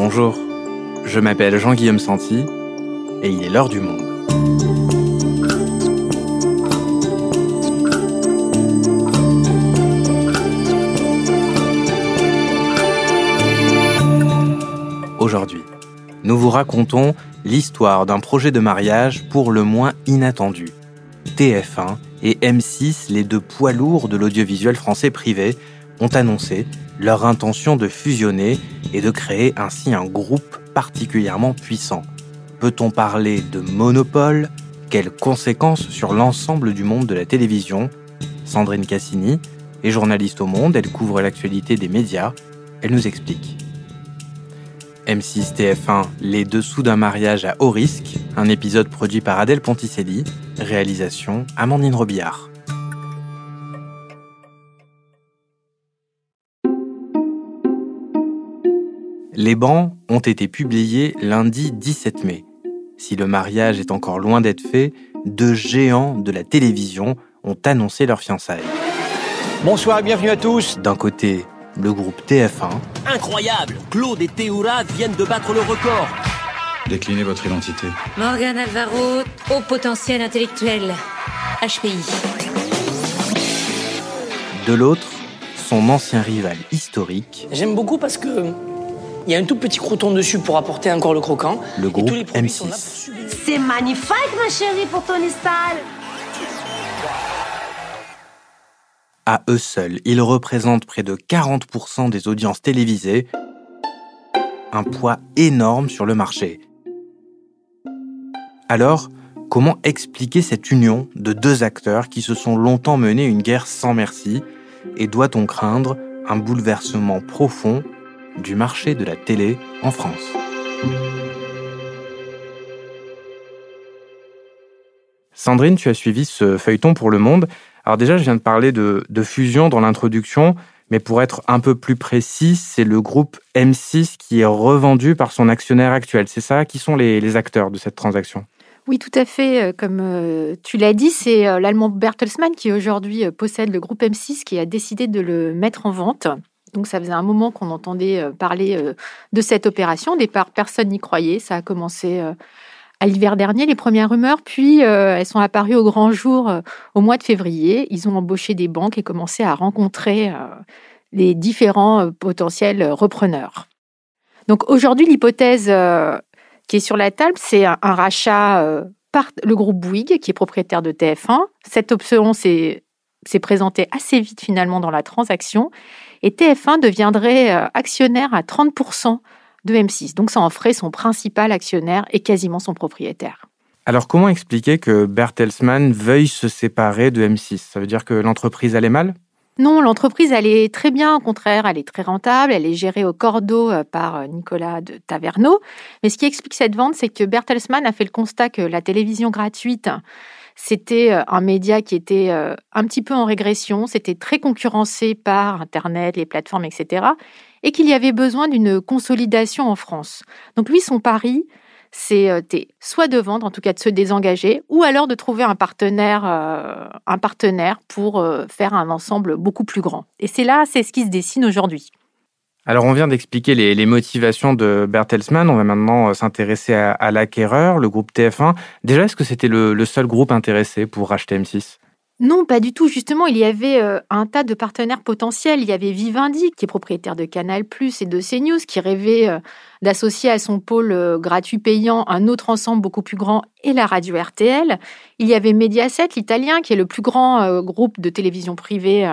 Bonjour, je m'appelle Jean-Guillaume Santi et il est l'heure du monde. Aujourd'hui, nous vous racontons l'histoire d'un projet de mariage pour le moins inattendu. TF1 et M6, les deux poids lourds de l'audiovisuel français privé, ont annoncé leur intention de fusionner et de créer ainsi un groupe particulièrement puissant. Peut-on parler de monopole? Quelles conséquences sur l'ensemble du monde de la télévision? Sandrine Cassini est journaliste au Monde, elle couvre l'actualité des médias, elle nous explique. M6 TF1, Les dessous d'un mariage à haut risque, un épisode produit par Adèle Ponticelli, réalisation Amandine Robillard. Les bancs ont été publiés lundi 17 mai. Si le mariage est encore loin d'être fait, deux géants de la télévision ont annoncé leur fiançailles. Bonsoir et bienvenue à tous. D'un côté, le groupe TF1. Incroyable Claude et Théoura viennent de battre le record. Déclinez votre identité. Morgan Alvaro, haut potentiel intellectuel. HPI. De l'autre, son ancien rival historique. J'aime beaucoup parce que il y a un tout petit croton dessus pour apporter encore le croquant. Le groupe et tous les produits M6. sont là pour subir. C'est magnifique, ma chérie, pour ton style. À eux seuls, ils représentent près de 40% des audiences télévisées, un poids énorme sur le marché. Alors, comment expliquer cette union de deux acteurs qui se sont longtemps menés une guerre sans merci? Et doit-on craindre un bouleversement profond du marché de la télé en France Sandrine, tu as suivi ce feuilleton pour Le Monde. Alors déjà, je viens de parler de, fusion dans l'introduction, mais pour être un peu plus précis, c'est le groupe M6 qui est revendu par son actionnaire actuel. C'est ça Qui sont les, acteurs de cette transaction Oui, tout à fait. Euh, Comme euh, tu l'as dit, c'est euh, l'allemand Bertelsmann qui aujourd'hui possède le groupe M6 qui a décidé de le mettre en vente. Donc ça faisait un moment qu'on entendait euh, parler euh, de cette opération. Au départ, personne n'y croyait. Ça a commencé euh, à l'hiver dernier, les premières rumeurs, puis elles sont apparues au grand jour au mois de février. Ils ont embauché des banques et commencé à rencontrer les différents potentiels repreneurs. Donc aujourd'hui, l'hypothèse qui est sur la table, c'est un, rachat par le groupe Bouygues, qui est propriétaire de TF1. Cette option s'est s'est présentée assez vite finalement dans la transaction, et TF1 deviendrait euh, actionnaire à 30% de M6. Donc ça en ferait son principal actionnaire et quasiment son propriétaire. Alors comment expliquer que Bertelsmann veuille se séparer de M6 Ça veut dire que l'entreprise allait mal? Non, l'entreprise, elle est très bien, au contraire, elle est très rentable, elle est gérée au cordeau euh, par euh, Nicolas de Taverneau. Mais ce qui explique cette vente, c'est que Bertelsmann a fait le constat que la télévision gratuite, c'était euh, un média qui était euh, un petit peu en régression, c'était très concurrencé par Internet, les plateformes, etc. Et qu'il y avait besoin d'une consolidation en France. Donc lui, son pari, c'était soit de vendre, en tout cas de se désengager, ou alors de trouver un partenaire, euh, un partenaire pour euh, faire un ensemble beaucoup plus grand. Et c'est là, c'est ce qui se dessine aujourd'hui. Alors on vient d'expliquer les, motivations de Bertelsmann, on va maintenant euh, s'intéresser à, à l'acquéreur, le groupe TF1. Déjà, est-ce que c'était le, le seul groupe intéressé pour racheter M6 Non, pas du tout. Justement, il y avait euh, un tas de partenaires potentiels. Il y avait Vivendi, qui est propriétaire de Canal+, et de CNews, qui rêvait euh, d'associer à son pôle euh, gratuit payant un autre ensemble beaucoup plus grand et la radio RTL. Il y avait Mediaset, l'italien, qui est le plus grand groupe de télévision privée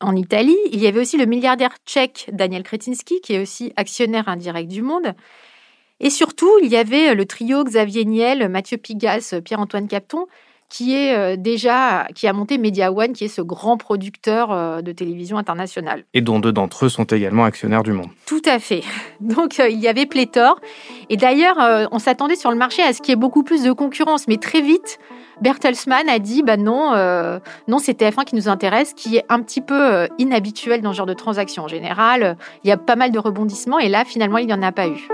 en Italie. Il y avait aussi le milliardaire tchèque Daniel Kretinsky, qui est aussi actionnaire indirect du Monde. Et surtout, il y avait le trio Xavier Niel, Mathieu Pigas, Pierre-Antoine Capton, qui est euh, déjà qui a monté Media One, qui est ce grand producteur euh, de télévision internationale. Et dont deux d'entre eux sont également actionnaires du monde. Tout à fait. Donc euh, il y avait pléthore. Et d'ailleurs, on s'attendait sur le marché à ce qu'il y ait beaucoup plus de concurrence, mais très vite, Bertelsmann a dit bah non, euh, non, c'est TF1 qui nous intéresse, qui est un petit peu inhabituel dans ce genre de transaction. En général, il y a pas mal de rebondissements, et là, finalement, il n'y en a pas eu.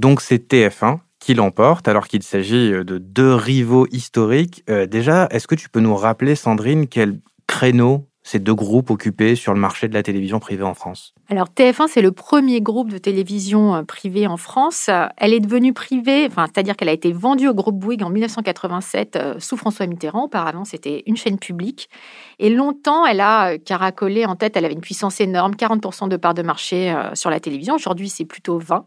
Donc c'est TF1 qui l'emporte alors qu'il s'agit de deux rivaux historiques. Euh, déjà, est-ce que tu peux nous rappeler, Sandrine, quelle créneaux ces deux groupes occupés sur le marché de la télévision privée en France? Alors TF1, c'est le premier groupe de télévision euh, privée en France. Elle est devenue privée, enfin, c'est-à-dire qu'elle a été vendue au groupe Bouygues en 1987 euh, sous François Mitterrand. Auparavant, c'était une chaîne publique. Et longtemps, elle a euh, caracolé en tête, elle avait une puissance énorme, 40% de part de marché sur la télévision. Aujourd'hui, c'est plutôt 20.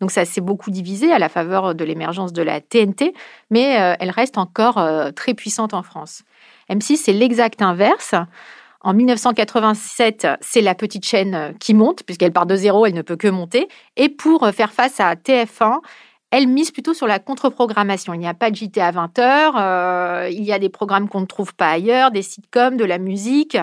Donc ça s'est beaucoup divisé à la faveur de l'émergence de la TNT, mais elle reste encore très puissante en France. M6, c'est l'exact inverse. En 1987, c'est la petite chaîne euh, qui monte, puisqu'elle part de zéro, elle ne peut que monter. Et pour euh, faire face à TF1, elle mise plutôt sur la contre-programmation. Il n'y a pas de JT à 20h, euh, il y a des programmes qu'on ne trouve pas ailleurs, des sitcoms, de la musique.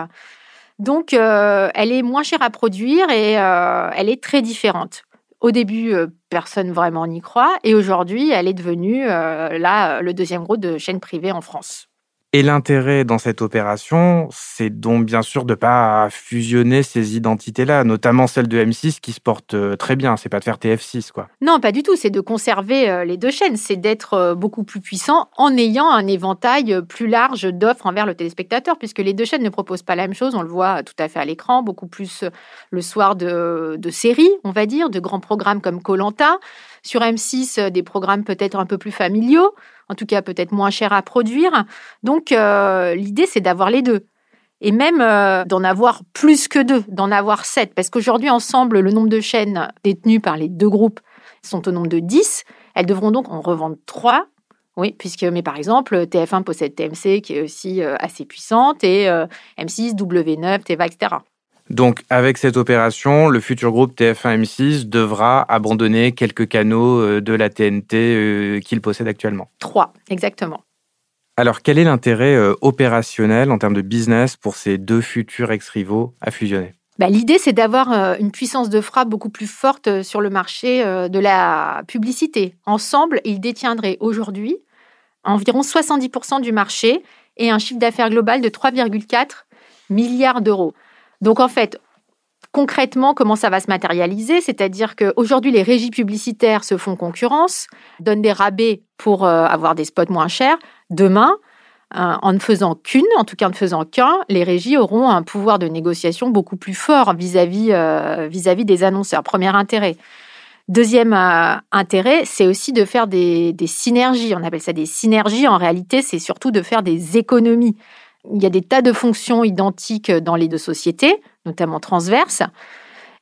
Donc, elle est moins chère à produire et elle est très différente. Au début, personne vraiment n'y croit. Et aujourd'hui, elle est devenue là, le deuxième groupe de chaînes privées en France. Et l'intérêt dans cette opération, c'est donc bien sûr de ne pas fusionner ces identités-là, notamment celle de M6 qui se porte euh, très bien. C'est pas de faire TF6, quoi. Non, pas du tout. C'est de conserver euh, les deux chaînes. C'est d'être euh, beaucoup plus puissant en ayant un éventail plus large d'offres envers le téléspectateur, puisque les deux chaînes ne proposent pas la même chose. On le voit tout à fait à l'écran, beaucoup plus le soir de, de séries, on va dire, de grands programmes comme Colanta. Sur M6, des programmes peut-être un peu plus familiaux en tout cas peut-être moins cher à produire. Donc euh, l'idée, c'est d'avoir les deux. Et même euh, d'en avoir plus que deux, d'en avoir sept. Parce qu'aujourd'hui, ensemble, le nombre de chaînes détenues par les deux groupes sont au nombre de 10. Elles devront donc en revendre trois. Oui, puisque, mais par exemple, TF1 possède TMC qui est aussi euh, assez puissante et M6, W9, TVA, etc. Donc, avec cette opération, le futur groupe TF1-M6 devra abandonner quelques canaux euh, de la TNT euh, qu'il possède actuellement. Trois, exactement. Alors, quel est l'intérêt euh, opérationnel en termes de business pour ces deux futurs ex-rivaux à fusionner? Bah, L'idée, c'est d'avoir une puissance de frappe beaucoup plus forte sur le marché de la publicité. Ensemble, ils détiendraient aujourd'hui environ 70% du marché et un chiffre d'affaires global de 3,4 milliards d'euros. Donc en fait, concrètement, comment ça va se matérialiser? C'est-à-dire qu'aujourd'hui, les régies publicitaires se font concurrence, donnent des rabais pour euh, avoir des spots moins chers. Demain, euh, en ne faisant qu'une, en tout cas en ne faisant qu'un, les régies auront un pouvoir de négociation beaucoup plus fort vis-à-vis euh, vis-à-vis des annonceurs. Premier intérêt. Deuxième intérêt, c'est aussi de faire des, des synergies. On appelle ça des synergies. En réalité, c'est surtout de faire des économies il y a des tas de fonctions identiques dans les deux sociétés, notamment transverses.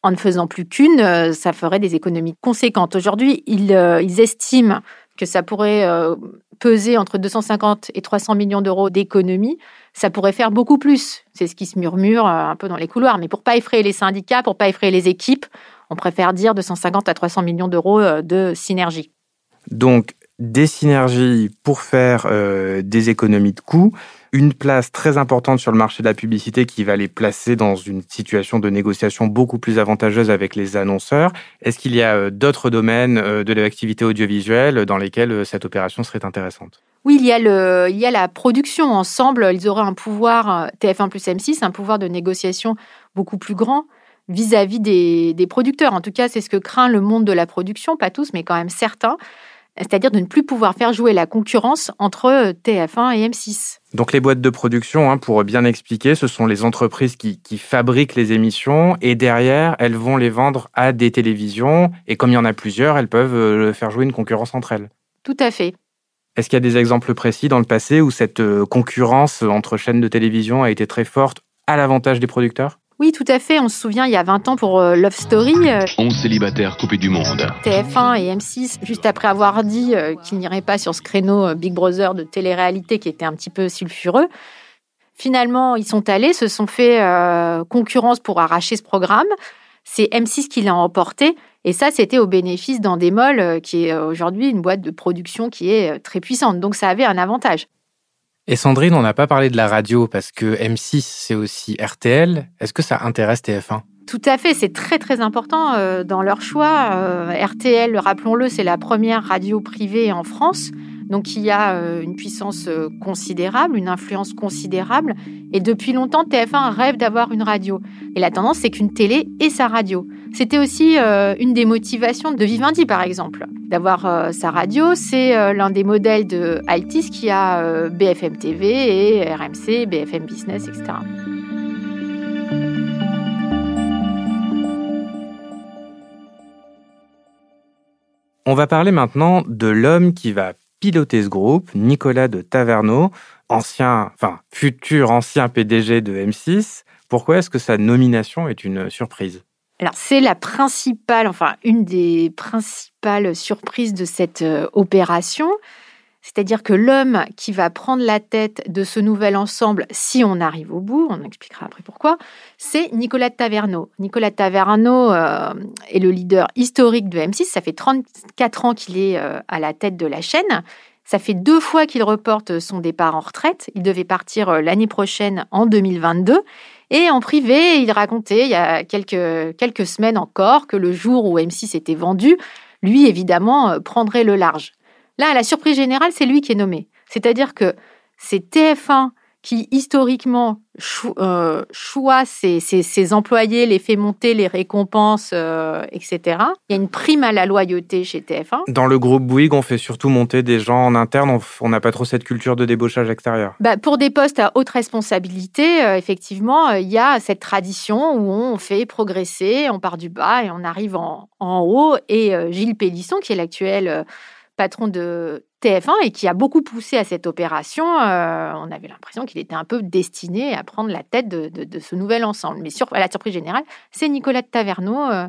En ne faisant plus qu'une, euh, ça ferait des économies conséquentes. Aujourd'hui, ils, euh, estiment que ça pourrait euh, peser entre 250 et 300 millions d'euros d'économies. Ça pourrait faire beaucoup plus. C'est ce qui se murmure un peu dans les couloirs. Mais pour pas effrayer les syndicats, pour pas effrayer les équipes, on préfère dire 250 à 300 millions d'euros de synergie. Donc, des synergies pour faire des économies de coûts une place très importante sur le marché de la publicité qui va les placer dans une situation de négociation beaucoup plus avantageuse avec les annonceurs. Est-ce qu'il y a euh, d'autres domaines euh, de l'activité audiovisuelle dans lesquels euh, cette opération serait intéressante? Oui, il y, a le, il y a la production. Ensemble, ils auraient un pouvoir, TF1 plus M6, un pouvoir de négociation beaucoup plus grand vis-à-vis des producteurs. En tout cas, c'est ce que craint le monde de la production, pas tous, mais quand même certains c'est-à-dire de ne plus pouvoir faire jouer la concurrence entre euh, TF1 et M6. Donc les boîtes de production, hein, pour bien expliquer, ce sont les entreprises qui, fabriquent les émissions et derrière, elles vont les vendre à des télévisions et comme il y en a plusieurs, elles peuvent euh, faire jouer une concurrence entre elles. Tout à fait. Est-ce qu'il y a des exemples précis dans le passé où cette euh, concurrence entre chaînes de télévision a été très forte à l'avantage des producteurs? Oui, tout à fait. On se souvient, il y a 20 ans pour euh, Love Story. 11 euh, célibataires coupés du monde. TF1 et M6, juste après avoir dit euh, qu'ils n'iraient pas sur ce créneau Big Brother de télé-réalité qui était un petit peu sulfureux, finalement, ils sont allés, se sont fait concurrence pour arracher ce programme. C'est M6 qui l'a emporté. Et ça, c'était au bénéfice d'Endemol, qui est aujourd'hui une boîte de production qui est très puissante. Donc, ça avait un avantage. Et Sandrine, on n'a pas parlé de la radio parce que M6, c'est aussi RTL. Est-ce que ça intéresse TF1 tout à fait, c'est très très important euh, dans leur choix. Euh, RTL, rappelons-le, c'est la première radio privée en France, donc il y a euh, une puissance euh, considérable, une influence considérable. Et depuis longtemps, TF1 rêve d'avoir une radio. Et la tendance, c'est qu'une télé ait sa radio. C'était aussi euh, une des motivations de Vivendi, par exemple. D'avoir sa radio, c'est l'un des modèles de Altis qui a BFM TV et RMC, BFM Business, etc. On va parler maintenant de l'homme qui va piloter ce groupe, Nicolas de Taverneau, ancien, enfin futur ancien PDG de M6. Pourquoi est-ce que sa nomination est une surprise? Alors, c'est la principale, enfin, une des principales surprises de cette euh, opération. C'est-à-dire que l'homme qui va prendre la tête de ce nouvel ensemble, si on arrive au bout, on expliquera après pourquoi, c'est Nicolas Taverneau. Nicolas Taverneau euh, est le leader historique de M6. Ça fait 34 ans qu'il est euh, à la tête de la chaîne. Ça fait deux fois qu'il reporte son départ en retraite. Il devait partir l'année prochaine en 2022. Et en privé, il racontait il y a quelques, quelques semaines encore que le jour où M6 était vendu, lui, évidemment, euh, prendrait le large. Là, à la surprise générale, c'est lui qui est nommé. C'est-à-dire que c'est TF1 qui historiquement euh, choisit ses, employés, les fait monter, les récompense, euh, etc. Il y a une prime à la loyauté chez TF1. Dans le groupe Bouygues, on fait surtout monter des gens en interne. On n'a pas trop cette culture de débauchage extérieur. Bah, pour des postes à haute responsabilité, euh, effectivement, il y a cette tradition où on fait progresser, on part du bas et on arrive en, en haut. Et Gilles Pélisson, qui est l'actuel patron de TF1 et qui a beaucoup poussé à cette opération. Euh, on avait l'impression qu'il était un peu destiné à prendre la tête de, ce nouvel ensemble. Mais sur, à la surprise générale, c'est Nicolas de Taverneau euh,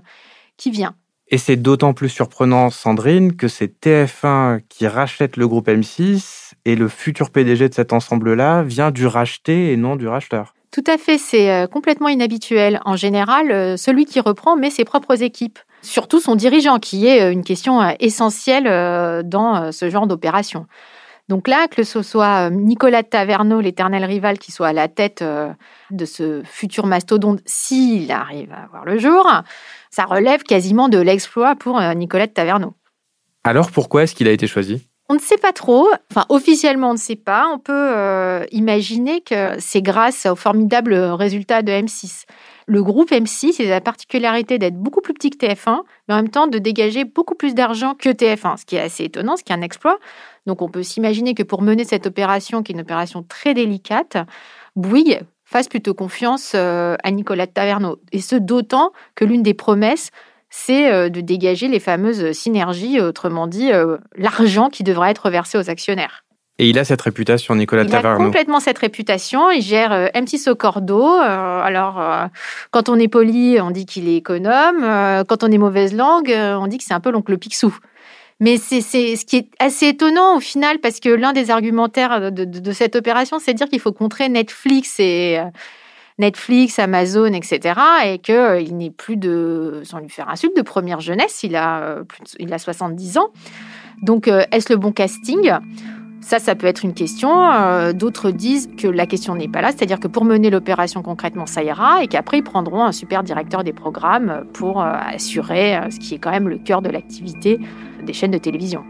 qui vient. Et c'est d'autant plus surprenant, Sandrine, que c'est TF1 qui rachète le groupe M6 et le futur PDG de cet ensemble-là vient du racheté et non du racheteur. Tout à fait, c'est euh, complètement inhabituel. En général, celui qui reprend met ses propres équipes surtout son dirigeant, qui est euh, une question euh, essentielle euh, dans ce genre d'opération. Donc là, que ce soit Nicolas Taverneau, l'éternel rival, qui soit à la tête de ce futur mastodonte, s'il arrive à voir le jour, ça relève quasiment de l'exploit pour Nicolas Taverneau. Alors pourquoi est-ce qu'il a été choisi? On ne sait pas trop, enfin officiellement on ne sait pas, on peut imaginer que c'est grâce au formidable résultat de M6. Le groupe M6 a la particularité d'être beaucoup plus petit que TF1, mais en même temps de dégager beaucoup plus d'argent que TF1, ce qui est assez étonnant, ce qui est un exploit. Donc on peut s'imaginer que pour mener cette opération, qui est une opération très délicate, Bouygues fasse plutôt confiance euh, à Nicolas Taverneau. Et ce d'autant que l'une des promesses, c'est euh, de dégager les fameuses synergies, autrement dit, euh, l'argent qui devra être versé aux actionnaires. Et il a cette réputation, Nicolas Taverneau. Il a complètement cette réputation. Il gère euh, M6 au cordeau. Euh, alors, euh, quand on est poli, on dit qu'il est économe. quand on est mauvaise langue, on dit que c'est un peu l'oncle Picsou. Mais c'est ce qui est assez étonnant au final, parce que l'un des argumentaires de, cette opération, c'est de dire qu'il faut contrer Netflix et Netflix, Amazon, etc. Et qu'il n'est plus de, sans lui faire insulte, de première jeunesse. Il a, il a 70 ans. Donc, est-ce le bon casting? Ça, ça peut être une question. Euh, d'autres disent que la question n'est pas là, c'est-à-dire que pour mener l'opération concrètement, ça ira, et qu'après, ils prendront un super directeur des programmes pour euh, assurer euh, ce qui est quand même le cœur de l'activité des chaînes de télévision.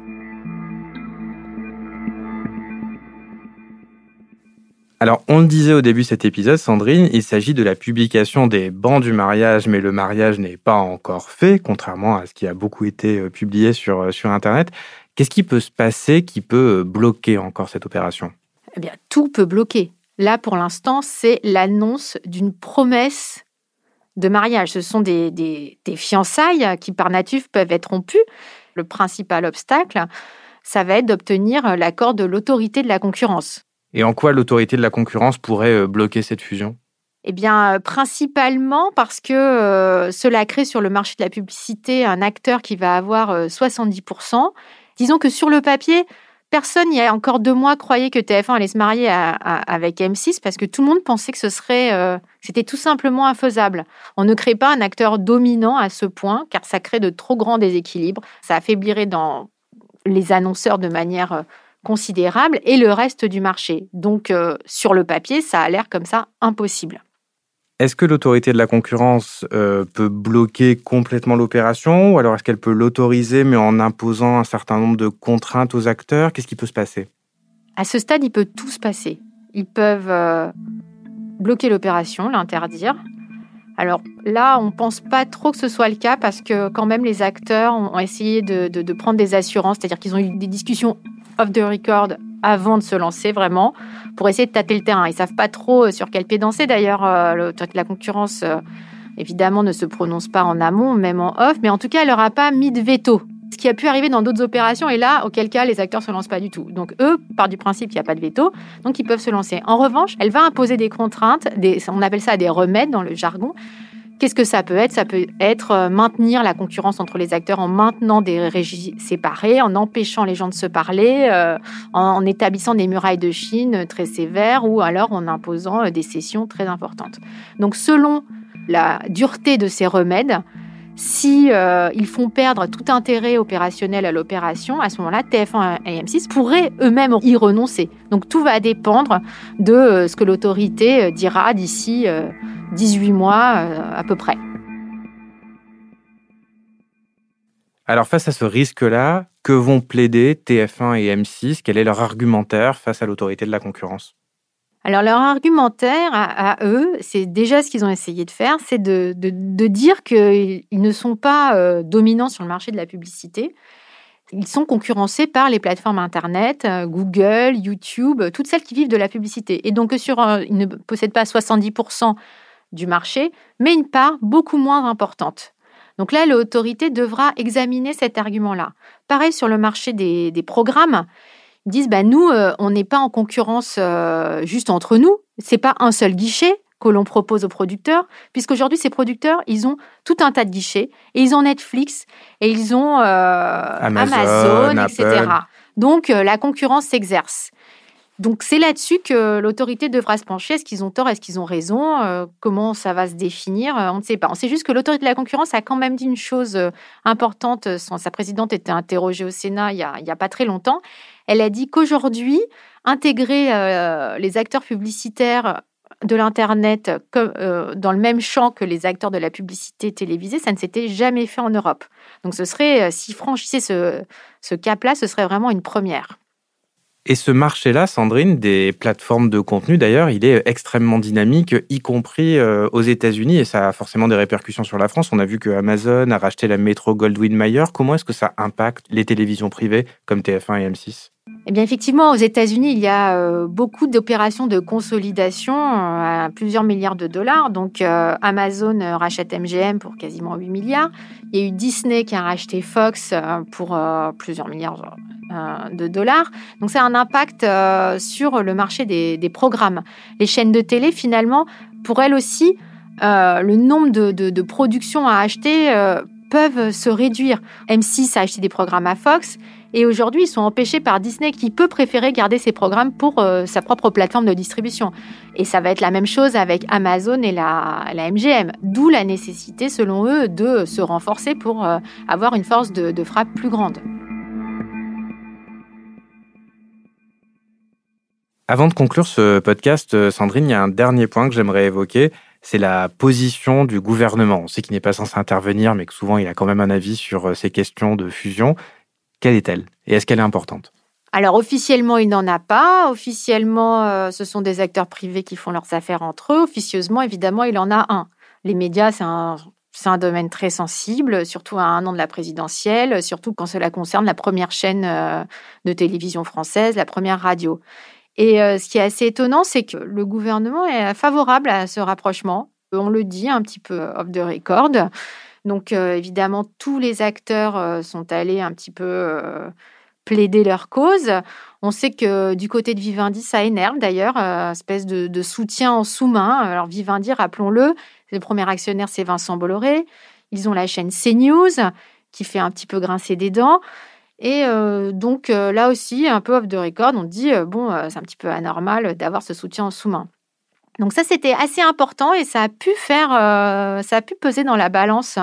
Alors, on le disait au début de cet épisode, Sandrine, il s'agit de la publication des bancs du mariage, mais le mariage n'est pas encore fait, contrairement à ce qui a beaucoup été publié sur, sur Internet. Qu'est-ce qui peut se passer qui peut euh, bloquer encore cette opération? Eh bien, tout peut bloquer. Là, pour l'instant, c'est l'annonce d'une promesse de mariage. Ce sont des, des, fiançailles qui, par nature, peuvent être rompues. Le principal obstacle, ça va être d'obtenir l'accord de l'autorité de la concurrence. Et en quoi l'autorité de la concurrence pourrait euh, bloquer cette fusion? Eh bien, euh, principalement parce que cela crée sur le marché de la publicité un acteur qui va avoir 70% Disons que sur le papier, personne, il y a encore deux mois, croyait que TF1 allait se marier avec M6 parce que tout le monde pensait que ce serait, euh, c'était tout simplement infaisable. On ne crée pas un acteur dominant à ce point car ça crée de trop grands déséquilibres. Ça affaiblirait dans les annonceurs de manière euh, considérable et le reste du marché. Donc, euh, sur le papier, ça a l'air comme ça impossible. Est-ce que l'autorité de la concurrence euh, peut bloquer complètement l'opération ou alors est-ce qu'elle peut l'autoriser mais en imposant un certain nombre de contraintes aux acteurs? Qu'est-ce qui peut se passer? À ce stade, il peut tout se passer. Ils peuvent euh, bloquer l'opération, l'interdire. Alors là, on ne pense pas trop que ce soit le cas parce que quand même les acteurs ont essayé de prendre des assurances, c'est-à-dire qu'ils ont eu des discussions off the record avant de se lancer vraiment pour essayer de tâter le terrain. Ils savent pas trop euh, sur quel pied danser d'ailleurs. Euh, la concurrence, euh, évidemment, ne se prononce pas en amont, même en off, mais en tout cas, elle leur a pas mis de veto. Ce qui a pu arriver dans d'autres opérations, et là, auquel cas, les acteurs se lancent pas du tout. Donc, eux, par du principe qu'il n'y a pas de veto, donc ils peuvent se lancer. En revanche, elle va imposer des contraintes, on appelle ça des remèdes dans le jargon, Qu'est-ce que ça peut être? Ça peut être euh, maintenir la concurrence entre les acteurs en maintenant des régies séparées, en empêchant les gens de se parler, euh, en, établissant des murailles de Chine très sévères ou alors en imposant euh, des sessions très importantes. Donc selon la dureté de ces remèdes, si ils font perdre tout intérêt opérationnel à l'opération, à ce moment-là, TF1 et M6 pourraient eux-mêmes y renoncer. Donc tout va dépendre de ce que l'autorité dira d'ici 18 mois euh, à peu près. Alors face à ce risque-là, que vont plaider TF1 et M6 Quel est leur argumentaire face à l'autorité de la concurrence? Alors leur argumentaire à, eux, c'est déjà ce qu'ils ont essayé de faire, c'est de, dire qu'ils ne sont pas euh, dominants sur le marché de la publicité. Ils sont concurrencés par les plateformes Internet, euh, Google, YouTube, toutes celles qui vivent de la publicité. Et donc sur, ils ne possèdent pas 70% du marché, mais une part beaucoup moins importante. Donc là, l'autorité devra examiner cet argument-là. Pareil sur le marché des, programmes. Ils disent, bah, nous, euh, on n'est pas en concurrence euh, juste entre nous. C'est pas un seul guichet que l'on propose aux producteurs, puisqu'aujourd'hui, ces producteurs, ils ont tout un tas de guichets, et ils ont Netflix, et ils ont euh, Amazon, etc. Donc, la concurrence s'exerce. Donc c'est là-dessus que l'autorité devra se pencher. Est-ce qu'ils ont tort? Est-ce qu'ils ont raison? Euh, Comment ça va se définir? Euh, On ne sait pas. On sait juste que l'autorité de la concurrence a quand même dit une chose euh, importante. sa présidente était interrogée au Sénat il n'y a, pas très longtemps. Elle a dit qu'aujourd'hui, intégrer les acteurs publicitaires de l'Internet dans le même champ que les acteurs de la publicité télévisée, ça ne s'était jamais fait en Europe. Donc ce serait, si franchissait ce, ce cap-là, ce serait vraiment une première. Et ce marché-là, Sandrine, des plateformes de contenu, d'ailleurs, il est extrêmement dynamique, y compris euh, aux États-Unis, et ça a forcément des répercussions sur la France. On a vu que Amazon a racheté la Metro Goldwyn Mayer. Comment est-ce que ça impacte les télévisions privées comme TF1 et M6 eh bien, effectivement, aux États-Unis, il y a euh, beaucoup d'opérations de consolidation euh, à plusieurs milliards de dollars. Donc, Amazon rachète MGM pour quasiment 8 milliards. Il y a eu Disney qui a racheté Fox pour plusieurs milliards euh, de dollars. Donc c'est un impact euh, sur le marché des, programmes. Les chaînes de télé, finalement, pour elles aussi, euh, le nombre de, productions à acheter peuvent se réduire. M6 a acheté des programmes à Fox et aujourd'hui, ils sont empêchés par Disney qui peut préférer garder ses programmes pour sa propre plateforme de distribution. Et ça va être la même chose avec Amazon et la, MGM. D'où la nécessité, selon eux, de se renforcer pour avoir une force de frappe plus grande. Avant de conclure ce podcast, euh, Sandrine, il y a un dernier point que j'aimerais évoquer, c'est la position du gouvernement. On sait qu'il n'est pas censé intervenir, mais que souvent il a quand même un avis sur euh, ces questions de fusion. Quelle est-elle Et est-ce qu'elle est importante? Alors officiellement, il n'en a pas. Officiellement, euh, ce sont des acteurs privés qui font leurs affaires entre eux. Officieusement, évidemment, il en a un. Les médias, c'est un, domaine très sensible, surtout à un an de la présidentielle, surtout quand cela concerne la première chaîne de télévision française, la première radio. Et euh, ce qui est assez étonnant, c'est que le gouvernement est favorable à ce rapprochement. On le dit un petit peu off the record. Donc euh, évidemment, tous les acteurs euh, sont allés un petit peu plaider leur cause. On sait que du côté de Vivendi, ça énerve d'ailleurs, espèce de, soutien en sous-main. Alors Vivendi, rappelons-le, le premier actionnaire, c'est Vincent Bolloré. Ils ont la chaîne CNews qui fait un petit peu grincer des dents. Et euh, donc euh, là aussi, un peu off the record, on dit, euh, bon, c'est un petit peu anormal d'avoir ce soutien en sous-main. Donc ça, c'était assez important et ça a pu faire, ça a pu peser dans la balance,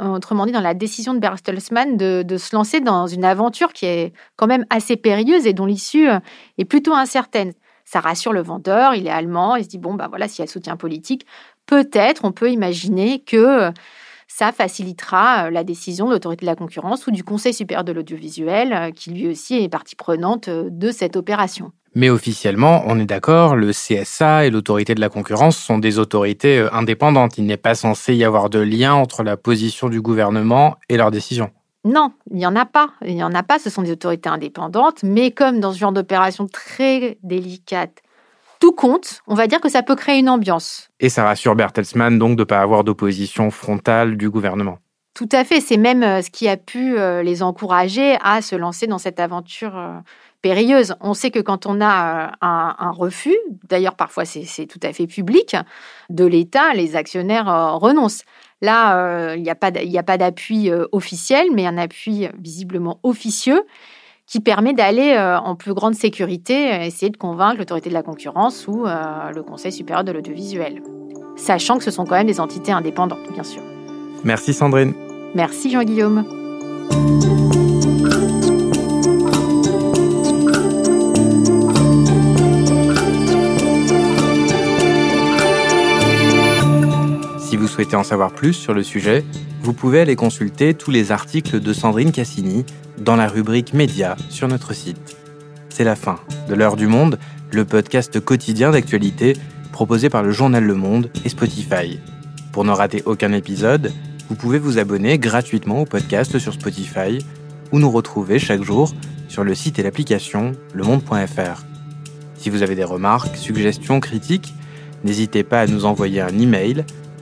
autrement dit dans la décision de Bertelsmann de, de, se lancer dans une aventure qui est quand même assez périlleuse et dont l'issue est plutôt incertaine. Ça rassure le vendeur, il est allemand, il se dit, bon, bah voilà, s'il y a soutien politique, peut-être on peut imaginer que ça facilitera euh, la décision de l'autorité de la concurrence ou du Conseil supérieur de l'audiovisuel, euh, qui lui aussi est partie prenante euh, de cette opération. Mais officiellement, on est d'accord, le CSA et l'autorité de la concurrence sont des autorités indépendantes. Il n'est pas censé y avoir de lien entre la position du gouvernement et leur décision. Non, il n'y en a pas. Il n'y en a pas, ce sont des autorités indépendantes, mais comme dans ce genre d'opération très délicate tout compte, on va dire que ça peut créer une ambiance. Et ça rassure Bertelsmann donc de ne pas avoir d'opposition frontale du gouvernement. Tout à fait. C'est même ce qui a pu les encourager à se lancer dans cette aventure périlleuse. On sait que quand on a un, refus, d'ailleurs parfois c'est tout à fait public, de l'État, les actionnaires renoncent. Là, il n'y a pas d'appui officiel, mais un appui visiblement officieux qui permet d'aller en plus grande sécurité, essayer de convaincre l'autorité de la concurrence ou le Conseil supérieur de l'audiovisuel. Sachant que ce sont quand même des entités indépendantes, bien sûr. Merci Sandrine. Merci Jean-Guillaume. Souhaitez en savoir plus sur le sujet, vous pouvez aller consulter tous les articles de Sandrine Cassini dans la rubrique Médias sur notre site. C'est la fin de L'heure du monde, le podcast quotidien d'actualité proposé par le journal Le Monde et Spotify. Pour ne rater aucun épisode, vous pouvez vous abonner gratuitement au podcast sur Spotify ou nous retrouver chaque jour sur le site et l'application lemonde.fr. Si vous avez des remarques, suggestions, critiques, n'hésitez pas à nous envoyer un email